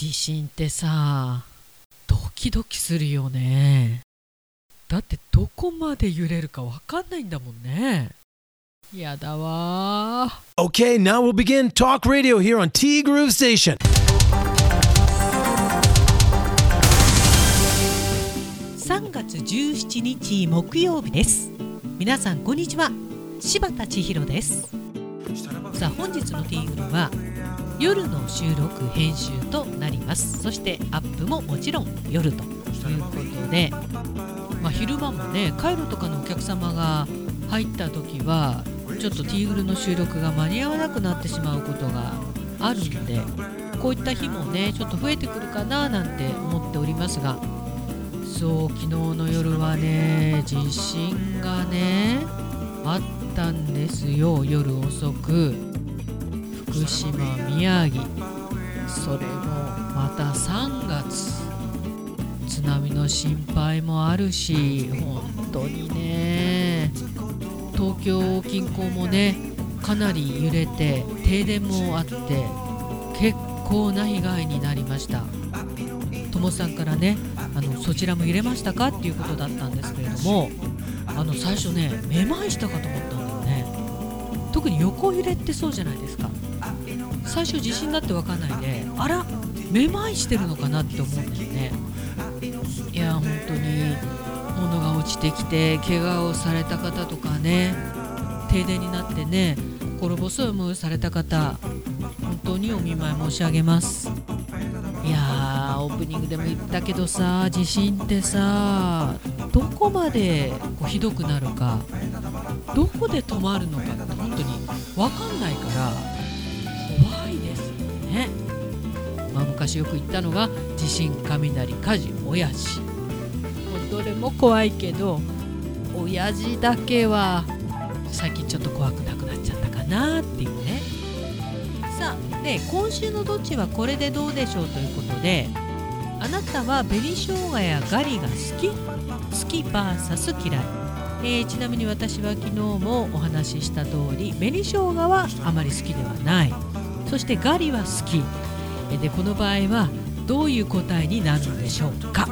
地震ってさドキドキするよね。だってどこまで揺れるかわかんないんだもんね。やだわ。Okay, now we'll begin Talk Radio here on T Groove Station. 3月17日木曜日です。皆さんこんにちは。柴田千尋です。さあ本日のティーグルは夜の収録編集となります。そしてアップももちろん夜ということで、まあ、昼間もねカイロとかのお客様が入った時はちょっとティーグルの収録が間に合わなくなってしまうことがあるんでこういった日もねちょっと増えてくるかななんて思っておりますがそう昨日の夜はね地震がねあったんですよ。夜遅く。福島宮城。それもまた3月。津波の心配もあるし本当にね。東京近郊もねかなり揺れて停電もあって結構な被害になりました。友さんからねあのそちらも揺れましたかっていうことだったんですけれどもあの最初ねめまいしたかと思ったんだよね。特に横揺れってそうじゃないですか。最初地震だって分かんないであらめまいしてるのかなって思うんだよね。いや本当に物が落ちてきて怪我をされた方とかね停電になってね心細い思いをされた方本当にお見舞い申し上げます。いやーオープニングでも言ったけどさ地震ってさどこまでこうひどくなるかどこで止まるのかって本当に分かんないから。ね、まあ、昔よく言ったのが地震雷火事親父もうどれも怖いけど親父だけは最近ちょっと怖くなくなっちゃったかなっていうね。さあで今週の「どっちはこれでどうでしょう?」ということであなたは紅生姜やガリが好き？好き VS 嫌い、えーちなみに私は昨日もお話しした通り紅生姜はあまり好きではない。そしてガリは好き。でこの場合はどういう答えになるのでしょうか？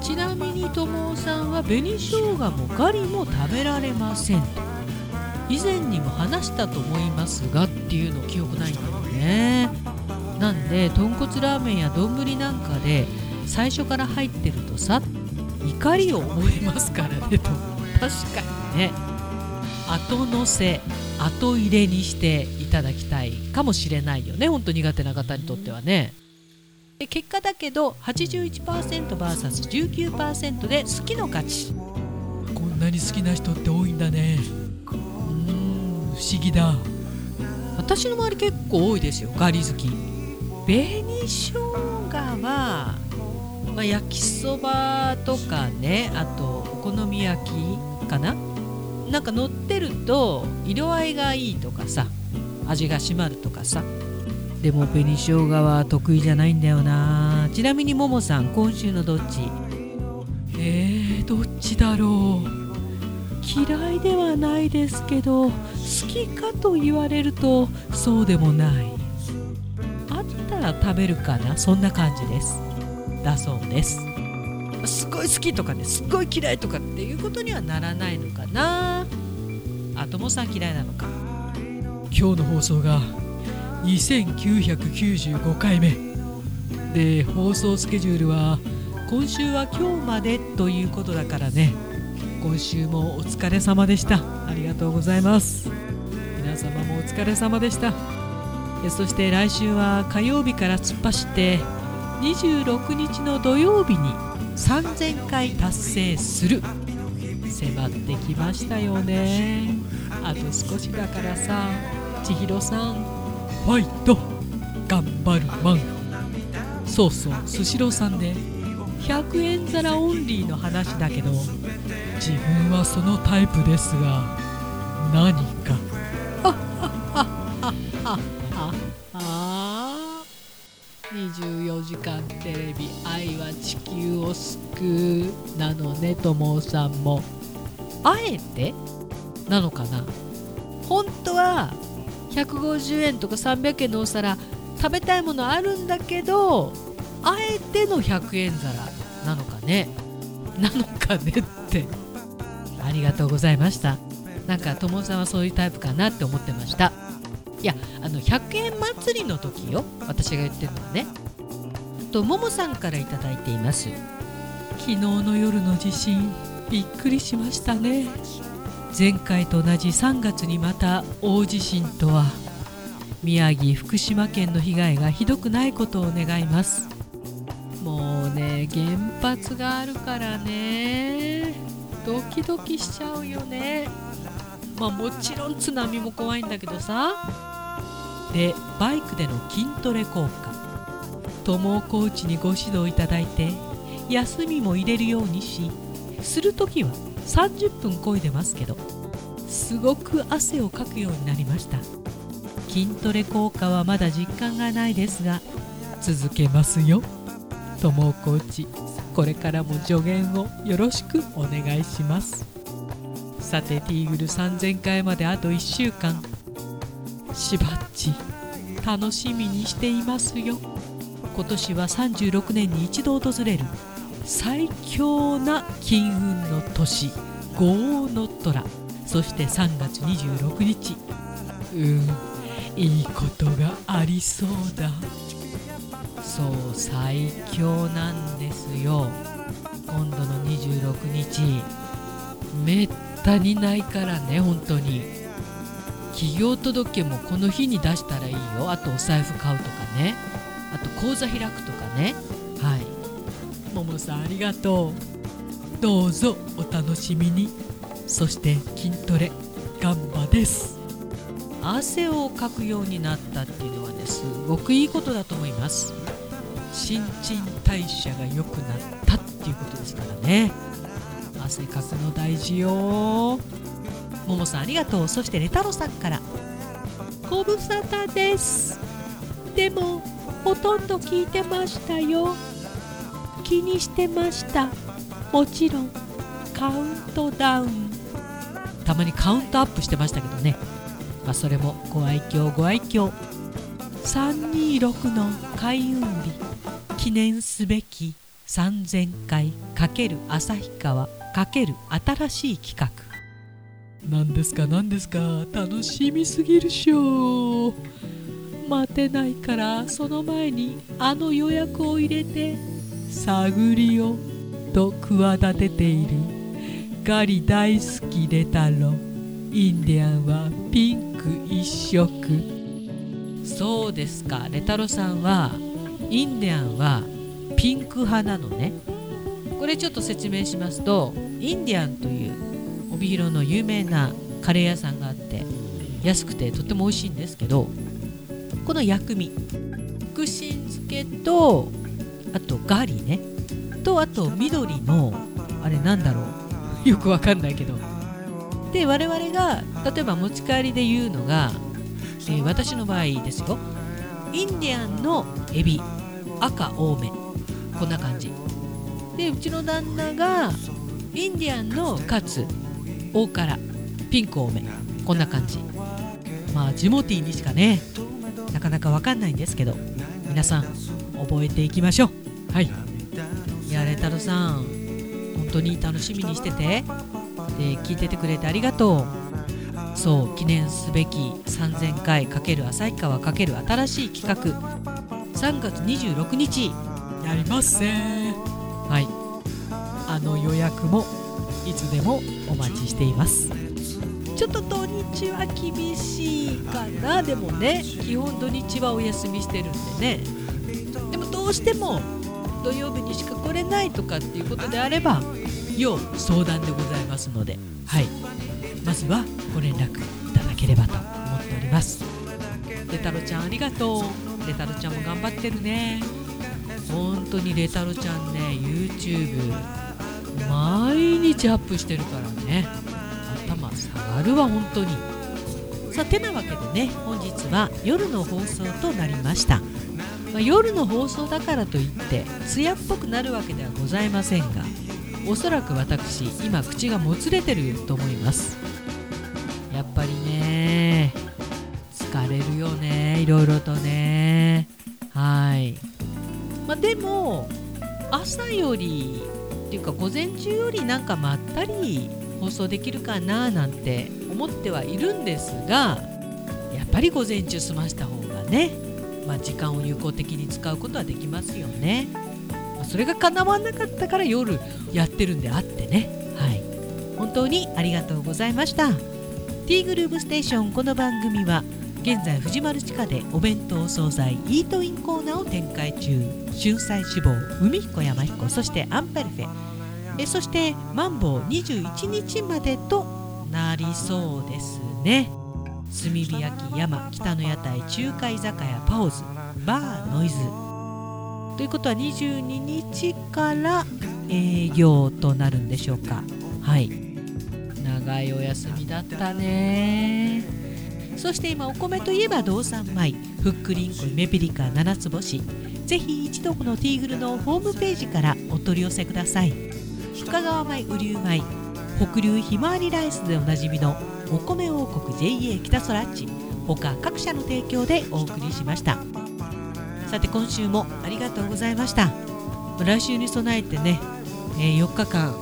ちなみに友さんは紅生姜もガリも食べられませんと。以前にも話したと思いますがっていうの記憶ないんだよね。なんで豚骨ラーメンや丼なんかで最初から入ってるとさ怒りを覚えますからねと。確かにね。後乗せ後入れにしてただきたいかもしれないよね。ほんと苦手な方にとってはね。で結果だけど 81%vs19% で好きの勝ち。こんなに好きな人って多いんだね。うーん。不思議だ。私の周り結構多いですよ。ガリ好き。紅生姜は、まあ、焼きそばとかね。あとお好み焼きかな。なんか乗ってると色合いがいいとかさ味が締まるとかさ。でも紅生姜は得意じゃないんだよな。ちなみにももさん今週のどっち？えー、どっちだろう。嫌いではないですけど好きかと言われるとそうでもない。あったら食べるかな？そんな感じです。だそうです。すごい好きとかねすっごい嫌いとかっていうことにはならないのかな。あともさん嫌いなのか今日の放送が2995回目。で放送スケジュールは今週は今日までということだからね。今週もお疲れ様でした。ありがとうございます。皆様もお疲れ様でした。そして来週は火曜日から突っ走って26日の土曜日に3000回達成する。迫ってきましたよね。あと少しだからさ。千尋さん。ファイト頑張るマン。そうそうスシローさんで100円皿オンリーの話だけど自分はそのタイプですが何か。あ24時間テレビ「愛は地球を救う」なのねともさんも。あえて？なのかな？本当は150円とか300円のお皿食べたいものあるんだけどあえての100円皿なのかね？なのかねって。ありがとうございました。なんか友さんはそういうタイプかなって思ってました。いやあの100円祭りの時よ。私が言ってるのはね。とももさんから頂いています。昨日の夜の地震びっくりしましたね。前回と同じ3月にまた大地震とは宮城福島県の被害がひどくないことを願います。もうね原発があるからね。ドキドキしちゃうよね。まあもちろん津波も怖いんだけどさ。でバイクでの筋トレ効果。友コーチにご指導いただいて休みも入れるようにしする時は30分漕いでますけどすごく汗をかくようになりました。筋トレ効果はまだ実感がないですが続けますよ。友コーチこれからも助言をよろしくお願いします。さてティーグル3000回まであと1週間。しばっち楽しみにしていますよ。今年は36年に一度訪れる。最強な金運の年豪の虎。そして3月26日。うんいいことがありそうだ。そう最強なんですよ。今度の26日。めったにないからね本当に。企業届もこの日に出したらいいよ。あとお財布買うとかね。あと口座開くとかね。はい。ももさんありがとう。どうぞお楽しみに。そして筋トレガンバです。汗をかくようになったっていうのはねすごくいいことだと思います。新陳代謝が良くなったっていうことですからね。汗かくの大事よ。ももさんありがとう。そしてレタロさんから。ご無沙汰です。でもほとんど聞いてましたよ。気にしてました。もちろんカウントダウン。たまにカウントアップしてましたけどね。まあそれもご愛嬌ご愛嬌。326の開運日。記念すべき3000回×旭川×新しい企画。何ですか何ですか。楽しみすぎるしょ。待てないからその前にあの予約を入れて探りをと企てている。ガリ大好きレタロインディアンはピンク一色。そうですか。レタロさんはインディアンはピンク派なのね。これちょっと説明しますとインディアンという帯広の有名なカレー屋さんがあって安くてとっても美味しいんですけどこの薬味。福神漬けとあとガリね。とあと緑のあれなんだろう。よくわかんないけど。で我々が例えば持ち帰りで言うのが、えー、私の場合ですよ。インディアンのエビ。赤多め。こんな感じ。でうちの旦那がインディアンのカツ。大辛。ピンク多め。こんな感じ。まあジモティーにしかね。なかなかわかんないんですけど。皆さん覚えていきましょう。はい。いやレタロさん本当に楽しみにしててで聞いててくれてありがとう。そう記念すべき3000回×旭川×新しい企画。3月26日。やりますねはい。あの予約もいつでもお待ちしています。ちょっと土日は厳しいかな。でもね基本土日はお休みしてるんでね。でもどうしても土曜日にしか来れないとかっていうことであれば要相談でございますので、はい、まずはご連絡いただければと思っております。レタロちゃんありがとう。レタロちゃんも頑張ってるね。本当にレタロちゃんね YouTube 毎日アップしてるからね。頭下がるわ本当に。さあてなわけでね本日は夜の放送となりました、まあ、夜の放送だからといって艶っぽくなるわけではございませんがおそらく私今口がもつれてると思います。やっぱりね疲れるよねいろいろとね。はい、まあ、でも朝よりっていうか午前中よりなんかまったり放送できるかななんて思ってはいるんですがやっぱり午前中済ました方がね、まあ、時間を有効的に使うことはできますよね。まあそれが叶わなかったから夜やってるんであってね。はい本当にありがとうございました。T グループステーションこの番組は現在藤丸地下でお弁当惣菜イートインコーナーを展開中春菜志望海彦山彦そしてアンパルフェえそしてマンボウ21日までとなりそうですね炭火焼き山北の屋台中華居酒屋パオズバーノイズ。ということは22日から営業となるんでしょうか。はい。長いお休みだったね。そして今お米といえば道産米。ふっくりんこメピリカ七つ星。ぜひ一度このティーグルのホームページからお取り寄せください。深川米雨竜米北流ひまわりライスでおなじみのお米王国 JA 北空地他各社の提供でお送りしました。さて今週もありがとうございました。来週に備えてね、えー4日間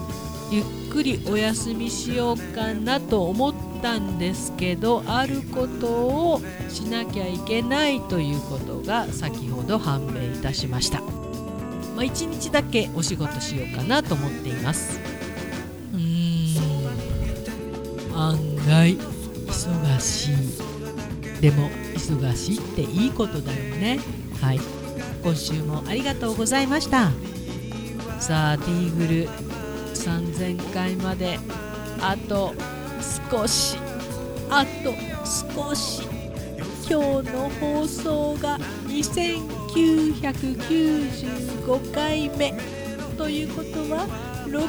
ゆっくりお休みしようかなと思ったんですけどあることをしなきゃいけないということが先ほど判明いたしました、まあ、1日だけお仕事しようかなと思っています。うーん。案外忙しい。でも忙しいっていいことだよね。はい。今週もありがとうございました。さあティーグル3000回まであと少しあと少し。今日の放送が2995回目。ということは6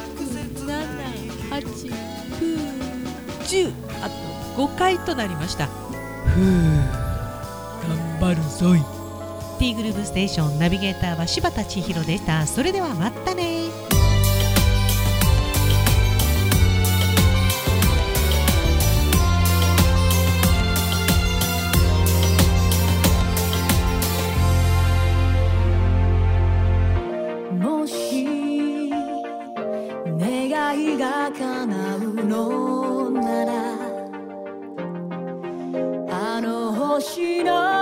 7 8 9 678910あと5回となりました。ふう。頑張るぞい。T グループステーションナビゲーターは柴田千尋でした。それではまたね。もし願いが叶うのの星の